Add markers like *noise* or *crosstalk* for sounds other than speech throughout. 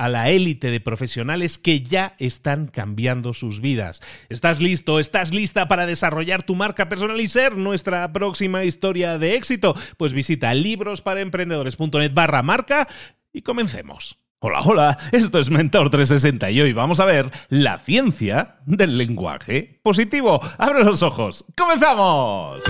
a la élite de profesionales que ya están cambiando sus vidas. ¿Estás listo? ¿Estás lista para desarrollar tu marca personal y ser nuestra próxima historia de éxito? Pues visita librosparaemprendedores.net barra marca y comencemos. Hola, hola, esto es Mentor 360 y hoy vamos a ver la ciencia del lenguaje positivo. Abre los ojos, ¡comenzamos!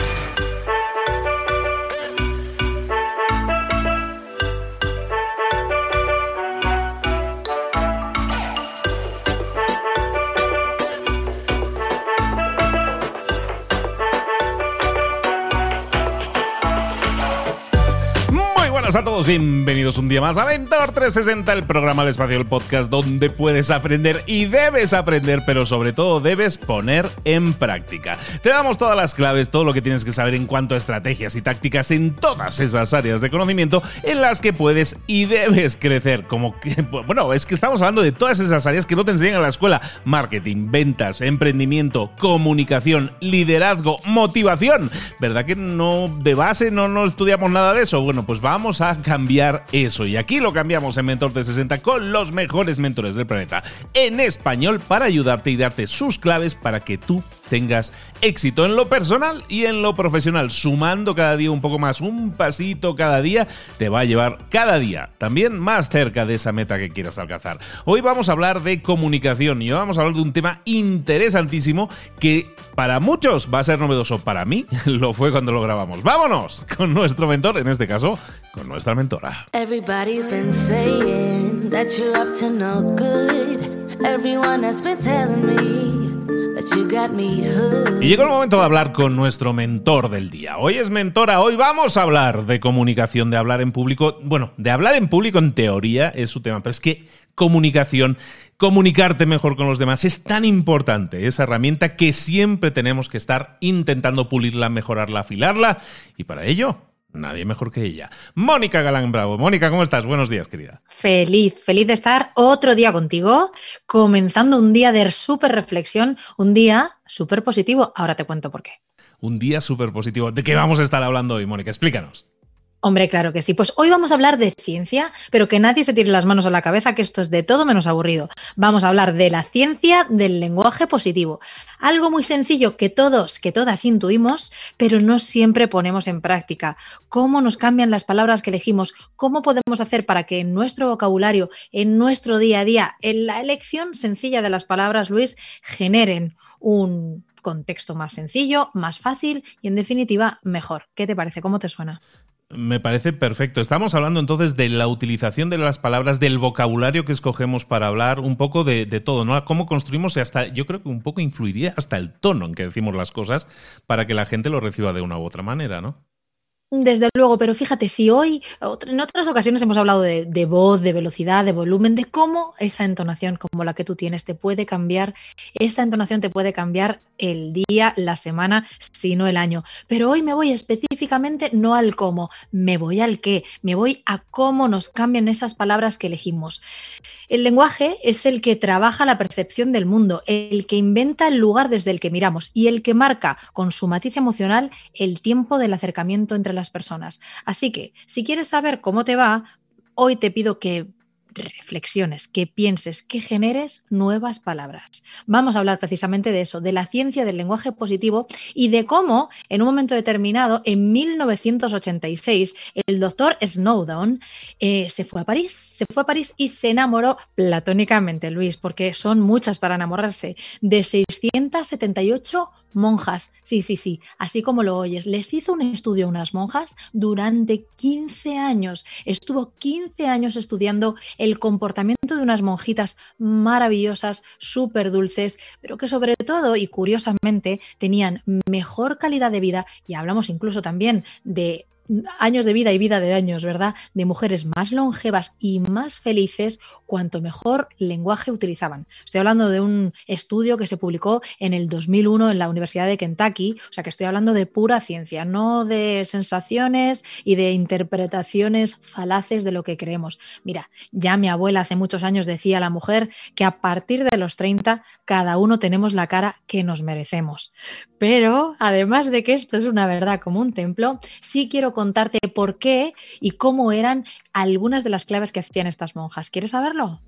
A todos, bienvenidos un día más a Mentor 360, el programa del espacio del podcast donde puedes aprender y debes aprender, pero sobre todo debes poner en práctica. Te damos todas las claves, todo lo que tienes que saber en cuanto a estrategias y tácticas en todas esas áreas de conocimiento en las que puedes y debes crecer. Como que, bueno, es que estamos hablando de todas esas áreas que no te enseñan en la escuela: marketing, ventas, emprendimiento, comunicación, liderazgo, motivación. ¿Verdad que no de base no, no estudiamos nada de eso? Bueno, pues vamos a cambiar eso. Y aquí lo cambiamos en Mentor de 60 con los mejores mentores del planeta en español para ayudarte y darte sus claves para que tú tengas éxito en lo personal y en lo profesional. Sumando cada día un poco más, un pasito cada día, te va a llevar cada día también más cerca de esa meta que quieras alcanzar. Hoy vamos a hablar de comunicación y hoy vamos a hablar de un tema interesantísimo que para muchos va a ser novedoso. Para mí *laughs* lo fue cuando lo grabamos. Vámonos con nuestro mentor, en este caso, con nuestra mentora. Everybody's been saying that you're up to no good. Everyone has been telling me y llegó el momento de hablar con nuestro mentor del día. Hoy es mentora, hoy vamos a hablar de comunicación, de hablar en público. Bueno, de hablar en público en teoría es su tema, pero es que comunicación, comunicarte mejor con los demás es tan importante, esa herramienta que siempre tenemos que estar intentando pulirla, mejorarla, afilarla y para ello Nadie mejor que ella. Mónica Galán Bravo. Mónica, ¿cómo estás? Buenos días, querida. Feliz, feliz de estar otro día contigo, comenzando un día de súper reflexión, un día súper positivo. Ahora te cuento por qué. Un día súper positivo. ¿De qué vamos a estar hablando hoy, Mónica? Explícanos. Hombre, claro que sí. Pues hoy vamos a hablar de ciencia, pero que nadie se tire las manos a la cabeza, que esto es de todo menos aburrido. Vamos a hablar de la ciencia del lenguaje positivo. Algo muy sencillo que todos, que todas intuimos, pero no siempre ponemos en práctica. Cómo nos cambian las palabras que elegimos, cómo podemos hacer para que en nuestro vocabulario, en nuestro día a día, en la elección sencilla de las palabras, Luis, generen un contexto más sencillo, más fácil y en definitiva mejor. ¿Qué te parece? ¿Cómo te suena? Me parece perfecto. Estamos hablando entonces de la utilización de las palabras, del vocabulario que escogemos para hablar, un poco de, todo, ¿no? Cómo construimos y hasta, yo creo que un poco influiría hasta el tono en que decimos las cosas para que la gente lo reciba de una u otra manera, ¿no? Desde luego, pero fíjate, si hoy, en otras ocasiones hemos hablado de, voz, de velocidad, de volumen, de cómo esa entonación como la que tú tienes te puede cambiar, esa entonación te puede cambiar el día, la semana, si no el año. Pero hoy me voy específicamente no al cómo, me voy al qué, me voy a cómo nos cambian esas palabras que elegimos. El lenguaje es el que trabaja la percepción del mundo, el que inventa el lugar desde el que miramos y el que marca con su matiz emocional el tiempo del acercamiento entre las personas. Así que, si quieres saber cómo te va, hoy te pido que reflexiones, que pienses, que generes nuevas palabras. Vamos a hablar precisamente de eso, de la ciencia del lenguaje positivo y de cómo en un momento determinado, en 1986, el doctor Snowdon eh, se fue a París, se fue a París y se enamoró platónicamente, Luis, porque son muchas para enamorarse, de 678 monjas. Sí, sí, sí, así como lo oyes. Les hizo un estudio a unas monjas durante 15 años. Estuvo 15 años estudiando el comportamiento de unas monjitas maravillosas, súper dulces, pero que sobre todo y curiosamente tenían mejor calidad de vida y hablamos incluso también de años de vida y vida de años, ¿verdad? De mujeres más longevas y más felices, cuanto mejor lenguaje utilizaban. Estoy hablando de un estudio que se publicó en el 2001 en la Universidad de Kentucky, o sea que estoy hablando de pura ciencia, no de sensaciones y de interpretaciones falaces de lo que creemos. Mira, ya mi abuela hace muchos años decía a la mujer que a partir de los 30 cada uno tenemos la cara que nos merecemos. Pero además de que esto es una verdad como un templo, sí quiero contarte por qué y cómo eran algunas de las claves que hacían estas monjas. ¿Quieres saberlo?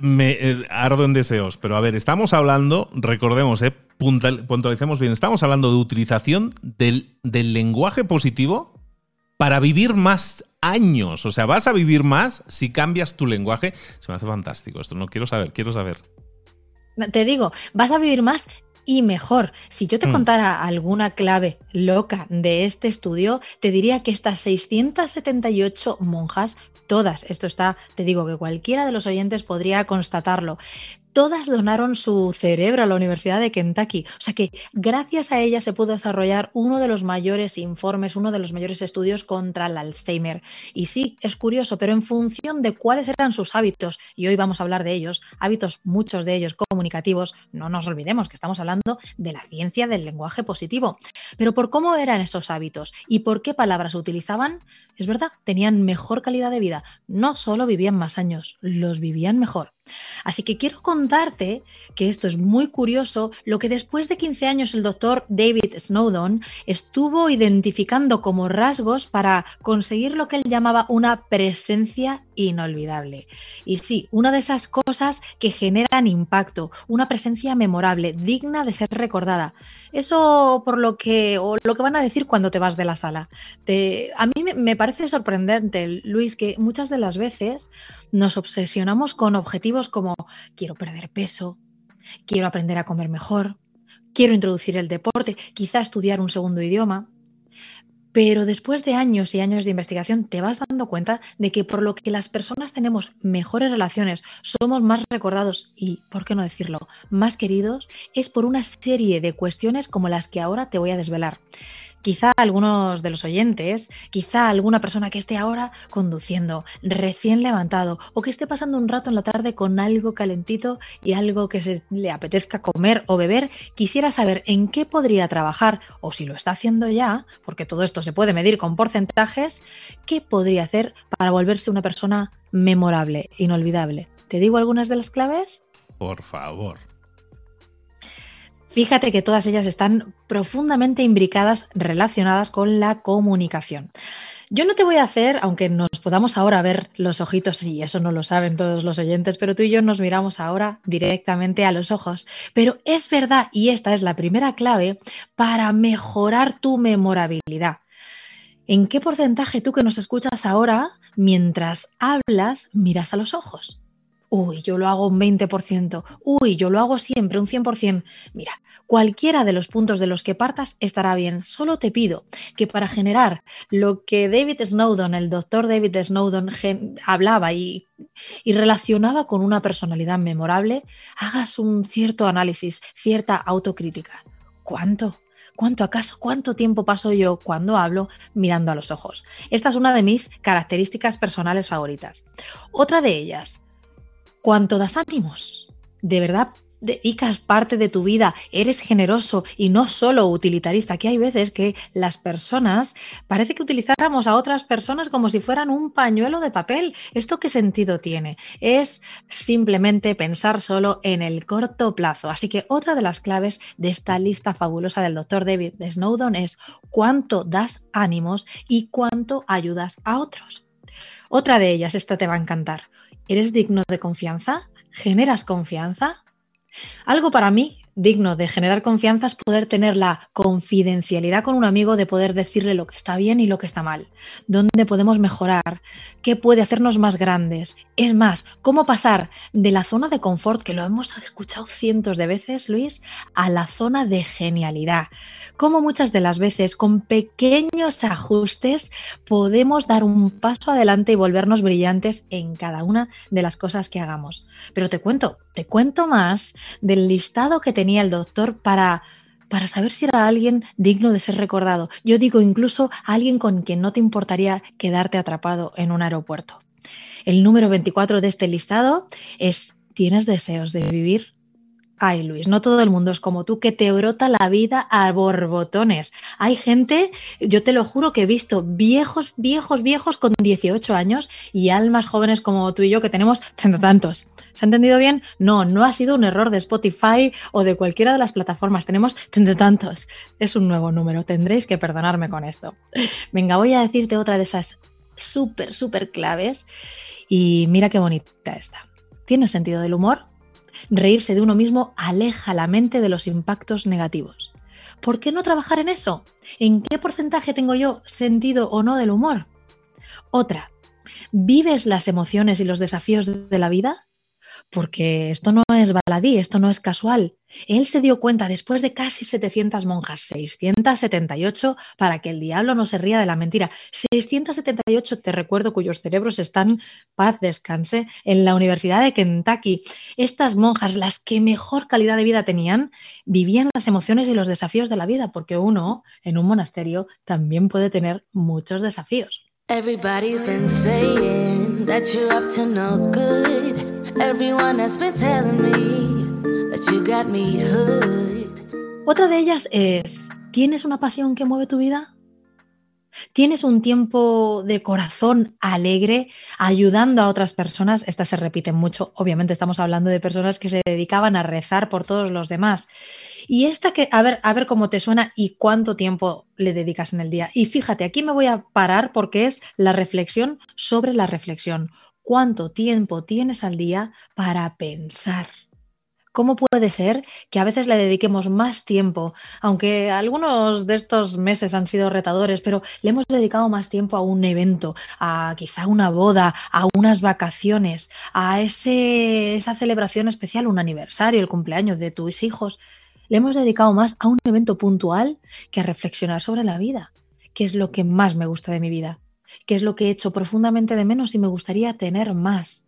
Me eh, ardo en deseos, pero a ver, estamos hablando, recordemos, eh, puntualicemos bien, estamos hablando de utilización del, del lenguaje positivo para vivir más años. O sea, vas a vivir más si cambias tu lenguaje. Se me hace fantástico esto, no quiero saber, quiero saber. Te digo, vas a vivir más y mejor. Si yo te mm. contara alguna clave loca de este estudio, te diría que estas 678 monjas todas, esto está, te digo que cualquiera de los oyentes podría constatarlo, todas donaron su cerebro a la Universidad de Kentucky. O sea que gracias a ella se pudo desarrollar uno de los mayores informes, uno de los mayores estudios contra el Alzheimer. Y sí, es curioso, pero en función de cuáles eran sus hábitos, y hoy vamos a hablar de ellos, hábitos muchos de ellos comunicativos, no nos olvidemos que estamos hablando de la ciencia del lenguaje positivo. Pero por cómo eran esos hábitos y por qué palabras utilizaban, es verdad, tenían mejor calidad de vida. No solo vivían más años, los vivían mejor. Así que quiero contarte que esto es muy curioso, lo que después de 15 años el doctor David Snowdon estuvo identificando como rasgos para conseguir lo que él llamaba una presencia inolvidable. Y sí, una de esas cosas que generan impacto, una presencia memorable, digna de ser recordada. Eso por lo que, o lo que van a decir cuando te vas de la sala. a mí me parece sorprendente, Luis, que muchas de las veces nos obsesionamos con objetivos como quiero perder peso, quiero aprender a comer mejor, quiero introducir el deporte, quizá estudiar un segundo idioma. Pero después de años y años de investigación te vas dando cuenta de que por lo que las personas tenemos mejores relaciones, somos más recordados y, por qué no decirlo, más queridos, es por una serie de cuestiones como las que ahora te voy a desvelar. Quizá algunos de los oyentes, quizá alguna persona que esté ahora conduciendo, recién levantado o que esté pasando un rato en la tarde con algo calentito y algo que se le apetezca comer o beber, quisiera saber en qué podría trabajar o si lo está haciendo ya, porque todo esto se puede medir con porcentajes, qué podría hacer para volverse una persona memorable, inolvidable. ¿Te digo algunas de las claves? Por favor. Fíjate que todas ellas están profundamente imbricadas, relacionadas con la comunicación. Yo no te voy a hacer, aunque nos podamos ahora ver los ojitos, y eso no lo saben todos los oyentes, pero tú y yo nos miramos ahora directamente a los ojos. Pero es verdad, y esta es la primera clave, para mejorar tu memorabilidad. ¿En qué porcentaje tú que nos escuchas ahora, mientras hablas, miras a los ojos? Uy, yo lo hago un 20%. Uy, yo lo hago siempre un 100%. Mira, cualquiera de los puntos de los que partas estará bien. Solo te pido que para generar lo que David Snowden, el doctor David Snowden, hablaba y, y relacionaba con una personalidad memorable, hagas un cierto análisis, cierta autocrítica. ¿Cuánto? ¿Cuánto acaso, cuánto tiempo paso yo cuando hablo mirando a los ojos? Esta es una de mis características personales favoritas. Otra de ellas, ¿cuánto das ánimos? ¿De verdad dedicas parte de tu vida, eres generoso y no solo utilitarista. Aquí hay veces que las personas, parece que utilizáramos a otras personas como si fueran un pañuelo de papel. ¿Esto qué sentido tiene? Es simplemente pensar solo en el corto plazo. Así que otra de las claves de esta lista fabulosa del doctor David Snowdon es cuánto das ánimos y cuánto ayudas a otros. Otra de ellas, esta te va a encantar. ¿Eres digno de confianza? ¿Generas confianza? Algo para mí digno de generar confianza es poder tener la confidencialidad con un amigo, de poder decirle lo que está bien y lo que está mal, dónde podemos mejorar, qué puede hacernos más grandes. Es más, cómo pasar de la zona de confort, que lo hemos escuchado cientos de veces, Luis, a la zona de genialidad. Cómo muchas de las veces con pequeños ajustes podemos dar un paso adelante y volvernos brillantes en cada una de las cosas que hagamos. Pero te cuento, te cuento más del listado que tenía el doctor para, para saber si era alguien digno de ser recordado. Yo digo incluso alguien con quien no te importaría quedarte atrapado en un aeropuerto. El número 24 de este listado es ¿Tienes deseos de vivir? Ay, Luis, no todo el mundo es como tú, que te brota la vida a borbotones. Hay gente, yo te lo juro, que he visto viejos, viejos, viejos con 18 años y almas jóvenes como tú y yo que tenemos tantos. ¿Se ha entendido bien? No, no ha sido un error de Spotify o de cualquiera de las plataformas. Tenemos tantos. Es un nuevo número. Tendréis que perdonarme con esto. Venga, voy a decirte otra de esas súper, súper claves. Y mira qué bonita esta. ¿Tienes sentido del humor? Reírse de uno mismo aleja la mente de los impactos negativos. ¿Por qué no trabajar en eso? ¿En qué porcentaje tengo yo sentido o no del humor? Otra, ¿vives las emociones y los desafíos de la vida? Porque esto no es baladí, esto no es casual. Él se dio cuenta después de casi 700 monjas, 678, para que el diablo no se ría de la mentira. 678, te recuerdo, cuyos cerebros están, paz, descanse, en la Universidad de Kentucky. Estas monjas, las que mejor calidad de vida tenían, vivían las emociones y los desafíos de la vida, porque uno en un monasterio también puede tener muchos desafíos. Everybody's been saying that you're up to no good. Otra de ellas es, ¿tienes una pasión que mueve tu vida? ¿Tienes un tiempo de corazón alegre ayudando a otras personas? Estas se repiten mucho. Obviamente estamos hablando de personas que se dedicaban a rezar por todos los demás. Y esta que, a ver, a ver cómo te suena y cuánto tiempo le dedicas en el día. Y fíjate, aquí me voy a parar porque es la reflexión sobre la reflexión cuánto tiempo tienes al día para pensar. ¿Cómo puede ser que a veces le dediquemos más tiempo, aunque algunos de estos meses han sido retadores, pero le hemos dedicado más tiempo a un evento, a quizá una boda, a unas vacaciones, a ese, esa celebración especial, un aniversario, el cumpleaños de tus hijos? Le hemos dedicado más a un evento puntual que a reflexionar sobre la vida, que es lo que más me gusta de mi vida que es lo que he hecho profundamente de menos y me gustaría tener más.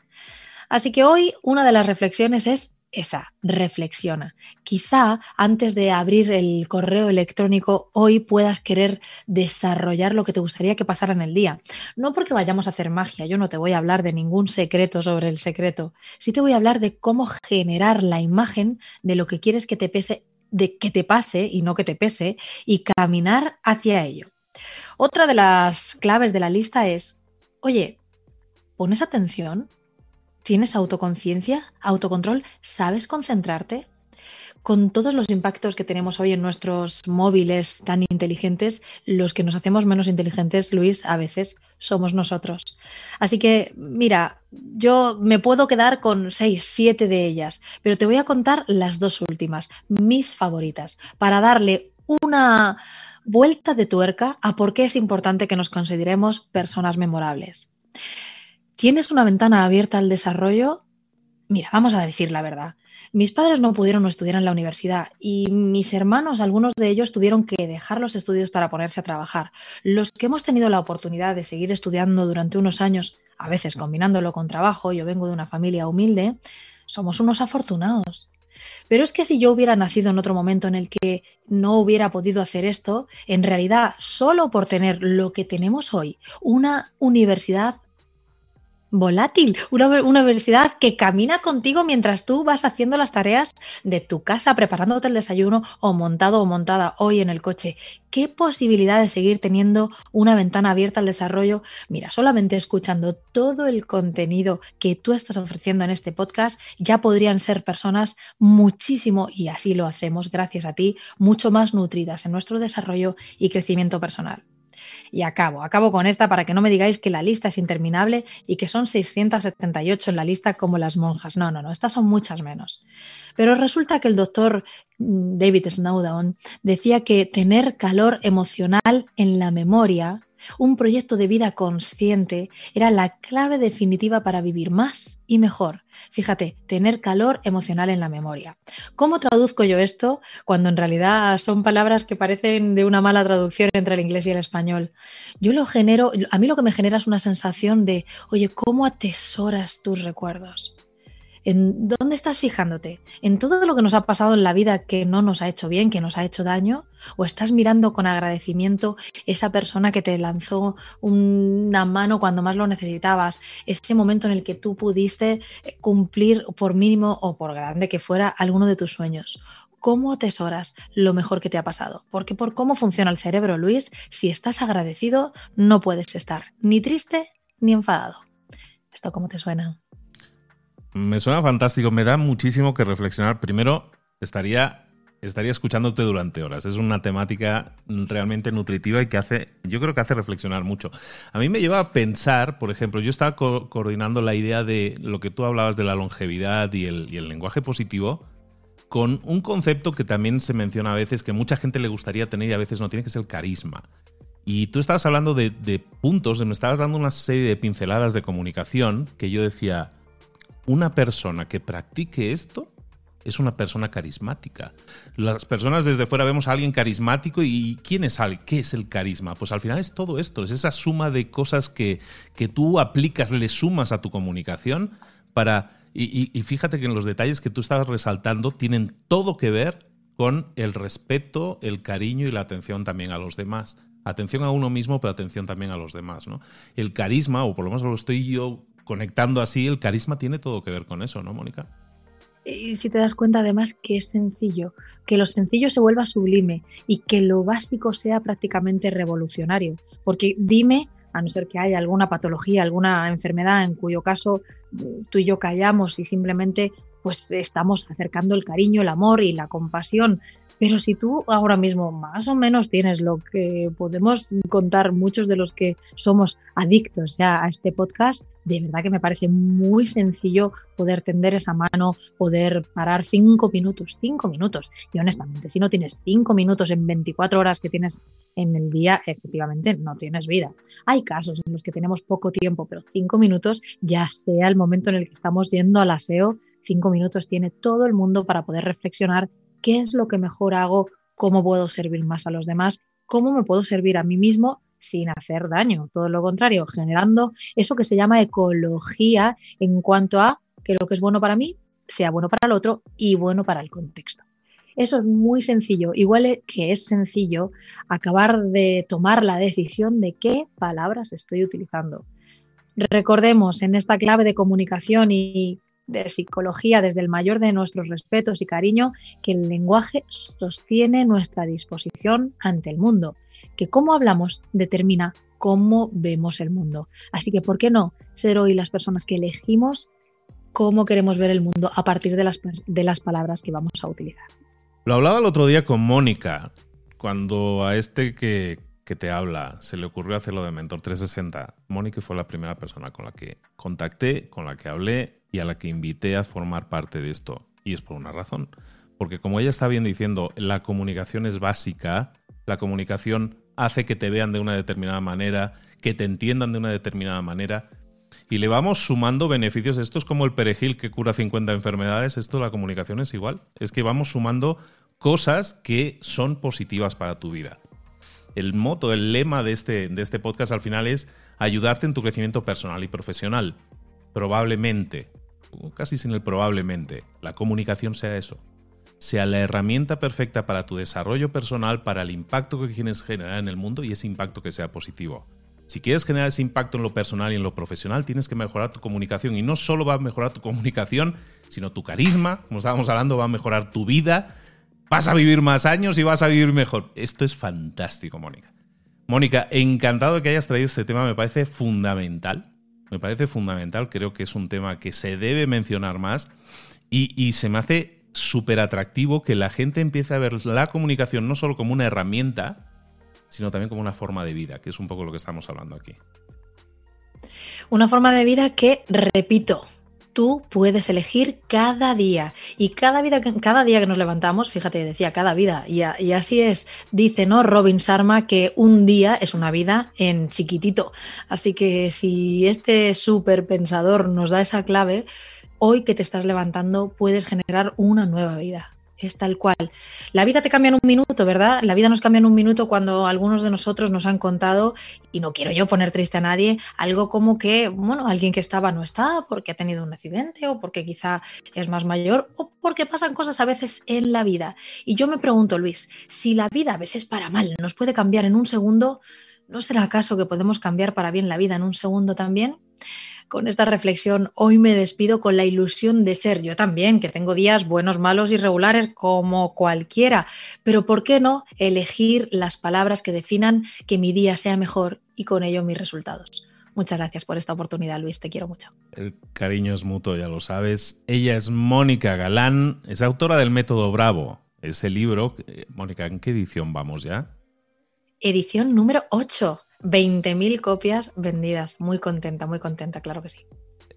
Así que hoy una de las reflexiones es esa, reflexiona. Quizá antes de abrir el correo electrónico hoy puedas querer desarrollar lo que te gustaría que pasara en el día. No porque vayamos a hacer magia, yo no te voy a hablar de ningún secreto sobre el secreto. Sí te voy a hablar de cómo generar la imagen de lo que quieres que te pese, de que te pase y no que te pese y caminar hacia ello. Otra de las claves de la lista es, oye, ¿pones atención? ¿Tienes autoconciencia, autocontrol? ¿Sabes concentrarte? Con todos los impactos que tenemos hoy en nuestros móviles tan inteligentes, los que nos hacemos menos inteligentes, Luis, a veces somos nosotros. Así que, mira, yo me puedo quedar con seis, siete de ellas, pero te voy a contar las dos últimas, mis favoritas, para darle una vuelta de tuerca a por qué es importante que nos consideremos personas memorables. ¿Tienes una ventana abierta al desarrollo? Mira, vamos a decir la verdad. Mis padres no pudieron estudiar en la universidad y mis hermanos, algunos de ellos, tuvieron que dejar los estudios para ponerse a trabajar. Los que hemos tenido la oportunidad de seguir estudiando durante unos años, a veces combinándolo con trabajo, yo vengo de una familia humilde, somos unos afortunados. Pero es que si yo hubiera nacido en otro momento en el que no hubiera podido hacer esto, en realidad, solo por tener lo que tenemos hoy, una universidad volátil, una, universidad que camina contigo mientras tú vas haciendo las tareas de tu casa, preparándote el desayuno o montado o montada hoy en el coche. ¿Qué posibilidad de seguir teniendo una ventana abierta al desarrollo? Mira, solamente escuchando todo el contenido que tú estás ofreciendo en este podcast, ya podrían ser personas muchísimo, y así lo hacemos gracias a ti, mucho más nutridas en nuestro desarrollo y crecimiento personal. Y acabo, acabo con esta para que no me digáis que la lista es interminable y que son 678 en la lista como las monjas. No, no, no, estas son muchas menos. Pero resulta que el doctor mm, David Snowdown decía que tener calor emocional en la memoria un proyecto de vida consciente era la clave definitiva para vivir más y mejor. Fíjate, tener calor emocional en la memoria. ¿Cómo traduzco yo esto cuando en realidad son palabras que parecen de una mala traducción entre el inglés y el español? Yo lo genero, a mí lo que me genera es una sensación de, oye, ¿cómo atesoras tus recuerdos? ¿En dónde estás fijándote? ¿En todo lo que nos ha pasado en la vida que no nos ha hecho bien, que nos ha hecho daño? ¿O estás mirando con agradecimiento esa persona que te lanzó una mano cuando más lo necesitabas? Ese momento en el que tú pudiste eh, cumplir, por mínimo o por grande que fuera, alguno de tus sueños. ¿Cómo atesoras lo mejor que te ha pasado? Porque por cómo funciona el cerebro, Luis, si estás agradecido, no puedes estar ni triste ni enfadado. ¿Esto cómo te suena? Me suena fantástico, me da muchísimo que reflexionar. Primero, estaría, estaría escuchándote durante horas. Es una temática realmente nutritiva y que hace, yo creo que hace reflexionar mucho. A mí me lleva a pensar, por ejemplo, yo estaba coordinando la idea de lo que tú hablabas de la longevidad y el, lenguaje positivo con un concepto que también se menciona a veces, que mucha gente le gustaría tener y a veces no tiene, que es el carisma. Y tú estabas hablando de, de puntos, me estabas dando una serie de pinceladas de comunicación que yo decía, una persona que practique esto es una persona carismática. Las personas desde fuera vemos a alguien carismático y ¿quién es alguien? ¿Qué es el carisma? Pues al final es todo esto, es esa suma de cosas que, que tú aplicas, le sumas a tu comunicación para... Y, fíjate que en los detalles que tú estabas resaltando tienen todo que ver con el respeto, el cariño y la atención también a los demás. Atención a uno mismo, pero atención también a los demás. ¿no? El carisma, o por lo menos lo estoy yo conectando así, el carisma tiene todo que ver con eso, ¿no, Mónica? Y si te das cuenta además que es sencillo, que lo sencillo se vuelva sublime y que lo básico sea prácticamente revolucionario. Porque dime, a no ser que haya alguna patología, alguna enfermedad en cuyo caso mm, tú y yo callamos y simplemente pues estamos acercando el cariño, el amor y la compasión pero si tú ahora mismo más o menos tienes lo que podemos contar muchos de los que somos adictos ya a este podcast, de verdad que me parece muy sencillo poder tender esa mano, poder parar cinco minutos, cinco minutos. Y honestamente, si no tienes cinco minutos en 24 horas que tienes en el día, efectivamente no tienes vida. Hay casos en los que tenemos poco tiempo, pero cinco minutos, ya sea el momento en el que estamos yendo al aseo, cinco minutos tiene todo el mundo para poder reflexionar qué es lo que mejor hago, cómo puedo servir más a los demás, cómo me puedo servir a mí mismo sin hacer daño, todo lo contrario, generando eso que se llama ecología en cuanto a que lo que es bueno para mí sea bueno para el otro y bueno para el contexto. Eso es muy sencillo, igual que es sencillo acabar de tomar la decisión de qué palabras estoy utilizando. Recordemos en esta clave de comunicación y de psicología desde el mayor de nuestros respetos y cariño que el lenguaje sostiene nuestra disposición ante el mundo, que cómo hablamos determina cómo vemos el mundo. Así que, ¿por qué no ser hoy las personas que elegimos cómo queremos ver el mundo a partir de las, de las palabras que vamos a utilizar? Lo hablaba el otro día con Mónica, cuando a este que, que te habla se le ocurrió hacerlo de Mentor 360. Mónica fue la primera persona con la que contacté, con la que hablé y a la que invité a formar parte de esto. Y es por una razón. Porque como ella está bien diciendo, la comunicación es básica, la comunicación hace que te vean de una determinada manera, que te entiendan de una determinada manera, y le vamos sumando beneficios. Esto es como el perejil que cura 50 enfermedades, esto la comunicación es igual. Es que vamos sumando cosas que son positivas para tu vida. El moto, el lema de este, de este podcast al final es ayudarte en tu crecimiento personal y profesional. Probablemente casi sin el probablemente, la comunicación sea eso. Sea la herramienta perfecta para tu desarrollo personal, para el impacto que quieres generar en el mundo y ese impacto que sea positivo. Si quieres generar ese impacto en lo personal y en lo profesional, tienes que mejorar tu comunicación. Y no solo va a mejorar tu comunicación, sino tu carisma, como estábamos hablando, va a mejorar tu vida, vas a vivir más años y vas a vivir mejor. Esto es fantástico, Mónica. Mónica, encantado de que hayas traído este tema, me parece fundamental. Me parece fundamental, creo que es un tema que se debe mencionar más y, se me hace súper atractivo que la gente empiece a ver la comunicación no solo como una herramienta, sino también como una forma de vida, que es un poco lo que estamos hablando aquí. Una forma de vida que, repito, tú puedes elegir cada día. Y cada, vida, cada día que nos levantamos, fíjate, decía cada vida, y, así es, dice ¿no? Robin Sharma que un día es una vida en chiquitito. Así que si este súper pensador nos da esa clave, hoy que te estás levantando puedes generar una nueva vida es tal cual. La vida te cambia en un minuto, ¿verdad? La vida nos cambia en un minuto cuando algunos de nosotros nos han contado, y no quiero yo poner triste a nadie, algo como que, bueno, alguien que estaba no está porque ha tenido un accidente o porque quizá es más mayor o porque pasan cosas a veces en la vida. Y yo me pregunto, Luis, si la vida a veces para mal nos puede cambiar en un segundo, ¿no será acaso que podemos cambiar para bien la vida en un segundo también? Con esta reflexión, hoy me despido con la ilusión de ser yo también, que tengo días buenos, malos y regulares como cualquiera, pero ¿por qué no elegir las palabras que definan que mi día sea mejor y con ello mis resultados? Muchas gracias por esta oportunidad, Luis, te quiero mucho. El cariño es mutuo, ya lo sabes. Ella es Mónica Galán, es autora del Método Bravo, ese libro. Mónica, ¿en qué edición vamos ya? Edición número 8. 20.000 copias vendidas. Muy contenta, muy contenta, claro que sí.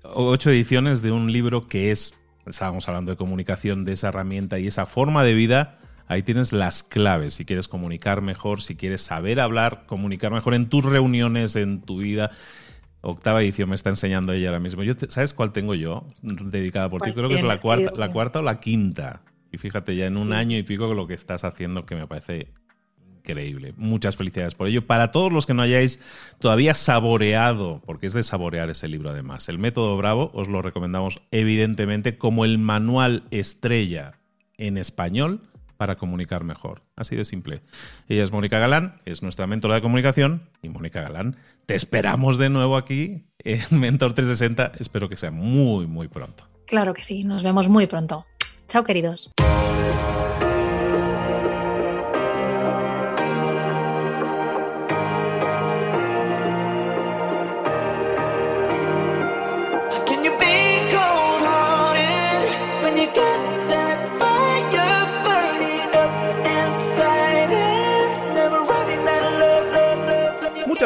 Ocho ediciones de un libro que es, estábamos hablando de comunicación, de esa herramienta y esa forma de vida. Ahí tienes las claves. Si quieres comunicar mejor, si quieres saber hablar, comunicar mejor en tus reuniones, en tu vida. Octava edición me está enseñando ella ahora mismo. Yo ¿Sabes cuál tengo yo dedicada por ti? Creo que es la cuarta, la cuarta o la quinta. Y fíjate, ya en un año y pico lo que estás haciendo que me parece increíble. Muchas felicidades por ello. Para todos los que no hayáis todavía saboreado, porque es de saborear ese libro además, el método Bravo os lo recomendamos evidentemente como el manual estrella en español para comunicar mejor. Así de simple. Ella es Mónica Galán, es nuestra mentora de comunicación. Y Mónica Galán, te esperamos de nuevo aquí en Mentor 360. Espero que sea muy, muy pronto. Claro que sí, nos vemos muy pronto. Chao, queridos.